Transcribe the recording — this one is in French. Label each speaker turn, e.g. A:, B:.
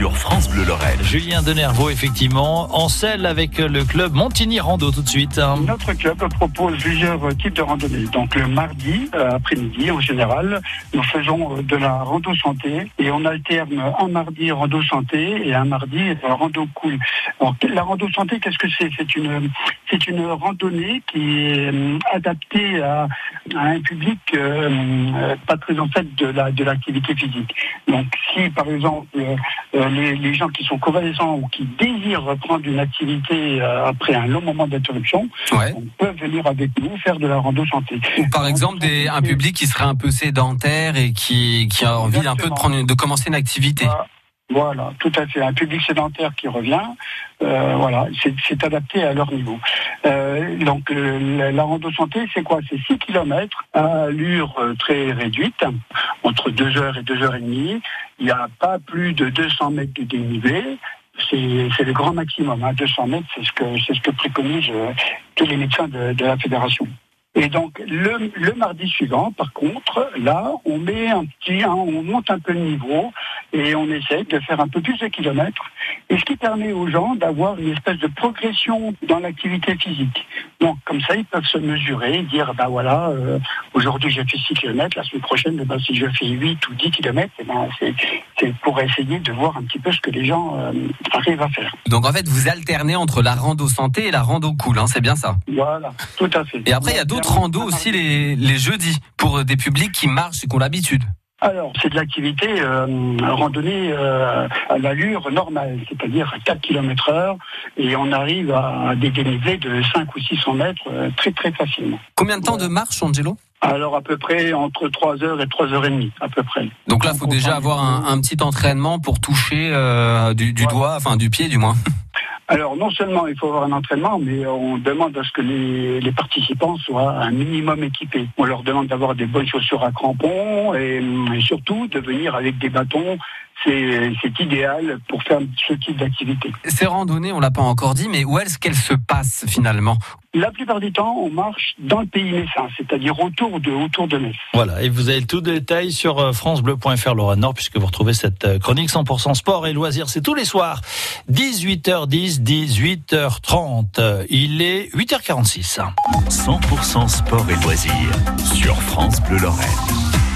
A: sur France Bleu Lorraine.
B: Julien Denervaux, effectivement, en selle avec le club Montigny Rando tout de suite. hein.
C: Notre club propose plusieurs types de randonnées. Donc le mardi euh, après-midi, en général, nous faisons euh, de la rando santé et on alterne un mardi rando santé et un mardi euh, rando cool. Alors, la rando santé, qu'est-ce que c'est? C'est une c'est une randonnée qui est adaptée à, à un public euh, pas très en fait de la de l'activité physique. Donc si par exemple euh, les, les gens qui sont convalescents ou qui désirent reprendre une activité euh, après un long moment d'interruption,
D: Ouais.
C: on peut venir avec nous faire de la rando santé.
D: Ou par exemple des, un public qui serait un peu sédentaire et qui, qui a envie un peu de prendre une- de commencer une activité.
C: Voilà. Voilà, tout à fait. Un public sédentaire qui revient, euh, voilà, c'est adapté à leur niveau. Euh, donc euh, la, la rando santé, c'est quoi? C'est 6 km à allure euh, très réduite, entre 2 heures et 2 heures et demie. Il n'y a pas plus de 200 mètres de dénivelé. C'est le grand maximum. Hein. 200 mètres, c'est ce que préconisent euh, tous les médecins de, la fédération. Et donc le, le mardi suivant, par contre, là, on met un petit, hein, on monte un peu le niveau et on essaie de faire un peu plus de kilomètres. Et ce qui permet aux gens d'avoir une espèce de progression dans l'activité physique. Donc comme ça, ils peuvent se mesurer, dire bah voilà, euh, aujourd'hui j'ai fait 6 km, la semaine prochaine, eh ben, si je fais 8 ou 10 km, eh ben, c'est c'est pour essayer de voir un petit peu ce que les gens euh, arrivent à faire.
D: Donc en fait, vous alternez entre la rando santé et la rando cool, hein, c'est bien ça?
C: Voilà, tout à fait.
D: Et après, il y a d'autres randos aussi les, les jeudis pour des publics qui marchent et qui ont l'habitude.
C: Alors, c'est de l'activité euh, randonnée euh, à l'allure normale, c'est-à-dire à 4 km heure, et on arrive à des dénivelés de 5 ou 600 mètres euh, très très facilement.
D: Combien de temps de marche, Angelo?
C: Alors à peu près entre 3 heures et 3 heures et demie, à peu près.
D: Donc là, il faut déjà avoir un, un petit entraînement pour toucher euh, du, du
C: Ouais.
D: doigt, enfin du pied du moins.
C: Alors non seulement il faut avoir un entraînement, mais on demande à ce que les, participants soient un minimum équipés. On leur demande d'avoir des bonnes chaussures à crampons et surtout de venir avec des bâtons. C'est idéal pour faire ce type d'activité.
D: Ces randonnées, on l'a pas encore dit, mais où est-ce qu'elles se passent finalement?
C: La plupart du temps, on marche dans le pays messin, c'est-à-dire autour de autour de Metz.
B: Voilà, et vous avez tout détail sur euh, francebleu.fr Lorraine Nord puisque vous retrouvez cette euh, chronique 100% sport et loisirs. C'est tous les soirs, 18h10, 18h30. Euh, Il est 8h46.
A: 100% sport et loisirs sur France Bleu Lorraine.